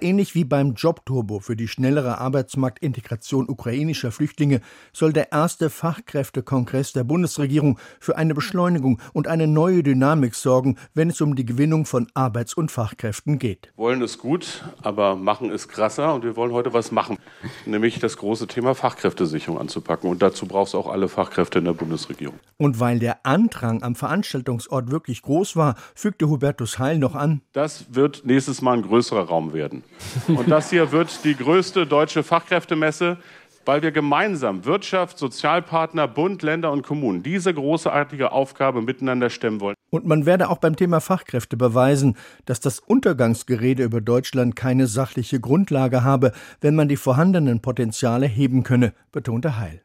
Ähnlich wie beim Jobturbo für die schnellere Arbeitsmarktintegration ukrainischer Flüchtlinge soll der erste Fachkräftekongress der Bundesregierung für eine Beschleunigung und eine neue Dynamik sorgen, wenn es um die Gewinnung von Arbeits- und Fachkräften geht. Wollen es gut, aber machen es krasser und wir wollen heute was machen, nämlich das große Thema Fachkräftesicherung anzupacken und dazu braucht es auch alle Fachkräfte in der Bundesregierung. Und weil der Andrang am Veranstaltungsort wirklich groß war, fügte Hubertus Heil noch an: Das wird nächstes Mal ein größerer Raum werden. Und das hier wird die größte deutsche Fachkräftemesse, weil wir gemeinsam Wirtschaft, Sozialpartner, Bund, Länder und Kommunen diese großartige Aufgabe miteinander stemmen wollen. Und man werde auch beim Thema Fachkräfte beweisen, dass das Untergangsgerede über Deutschland keine sachliche Grundlage habe, wenn man die vorhandenen Potenziale heben könne, betonte Heil.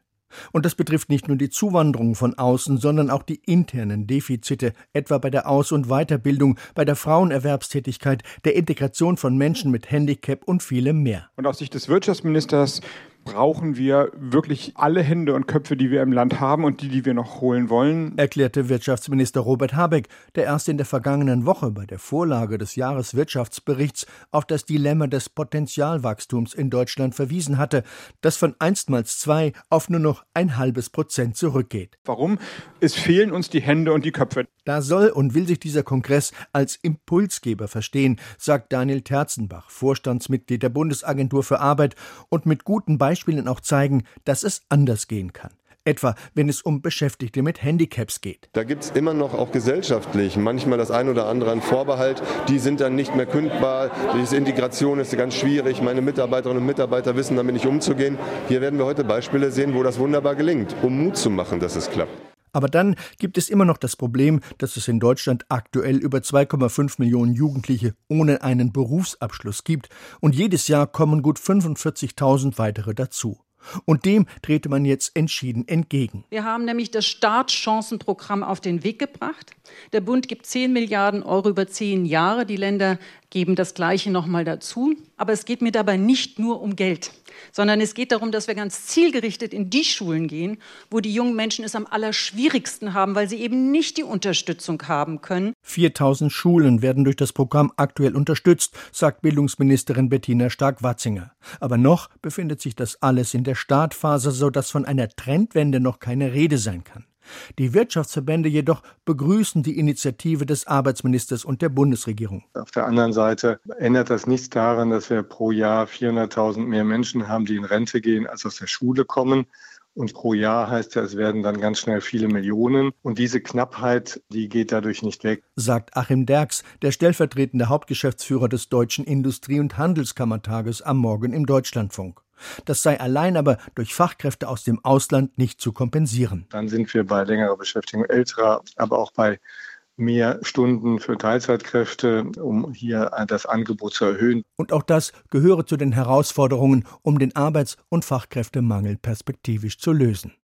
Und das betrifft nicht nur die Zuwanderung von außen, sondern auch die internen Defizite, etwa bei der Aus- und Weiterbildung, bei der Frauenerwerbstätigkeit, der Integration von Menschen mit Handicap und vielem mehr. Und aus Sicht des Wirtschaftsministers brauchen wir wirklich alle Hände und Köpfe, die wir im Land haben und die, die wir noch holen wollen, erklärte Wirtschaftsminister Robert Habeck, der erst in der vergangenen Woche bei der Vorlage des Jahreswirtschaftsberichts auf das Dilemma des Potenzialwachstums in Deutschland verwiesen hatte, das von einstmals zwei auf nur noch ein halbes Prozent zurückgeht. Warum? Es fehlen uns die Hände und die Köpfe. Da soll und will sich dieser Kongress als Impulsgeber verstehen, sagt Daniel Terzenbach, Vorstandsmitglied der Bundesagentur für Arbeit und mit guten Beispielen Beispielen auch zeigen, dass es anders gehen kann. Etwa, wenn es um Beschäftigte mit Handicaps geht. Da gibt es immer noch auch gesellschaftlich manchmal das ein oder andere an Vorbehalt. Die sind dann nicht mehr kündbar. Diese Integration ist ganz schwierig. Meine Mitarbeiterinnen und Mitarbeiter wissen damit nicht umzugehen. Hier werden wir heute Beispiele sehen, wo das wunderbar gelingt, um Mut zu machen, dass es klappt. Aber dann gibt es immer noch das Problem, dass es in Deutschland aktuell über 2,5 Millionen Jugendliche ohne einen Berufsabschluss gibt und jedes Jahr kommen gut 45.000 weitere dazu. Und dem trete man jetzt entschieden entgegen. Wir haben nämlich das Startchancenprogramm auf den Weg gebracht. Der Bund gibt 10 Milliarden Euro über zehn Jahre. Die Länder geben das Gleiche nochmal dazu. Aber es geht mir dabei nicht nur um Geld, sondern es geht darum, dass wir ganz zielgerichtet in die Schulen gehen, wo die jungen Menschen es am allerschwierigsten haben, weil sie eben nicht die Unterstützung haben können. 4000 Schulen werden durch das Programm aktuell unterstützt, sagt Bildungsministerin Bettina Stark-Watzinger. Aber noch befindet sich das alles in der Startphase, sodass von einer Trendwende noch keine Rede sein kann. Die Wirtschaftsverbände jedoch begrüßen die Initiative des Arbeitsministers und der Bundesregierung. Auf der anderen Seite ändert das nichts daran, dass wir pro Jahr 400.000 mehr Menschen haben, die in Rente gehen, als aus der Schule kommen. Und pro Jahr heißt ja, es werden dann ganz schnell viele Millionen. Und diese Knappheit, die geht dadurch nicht weg. Sagt Achim Derks, der stellvertretende Hauptgeschäftsführer des Deutschen Industrie- und Handelskammertages am Morgen im Deutschlandfunk. Das sei allein aber durch Fachkräfte aus dem Ausland nicht zu kompensieren. Dann sind wir bei längerer Beschäftigung älterer, aber auch bei mehr Stunden für Teilzeitkräfte, um hier das Angebot zu erhöhen. Und auch das gehöre zu den Herausforderungen, um den Arbeits- und Fachkräftemangel perspektivisch zu lösen.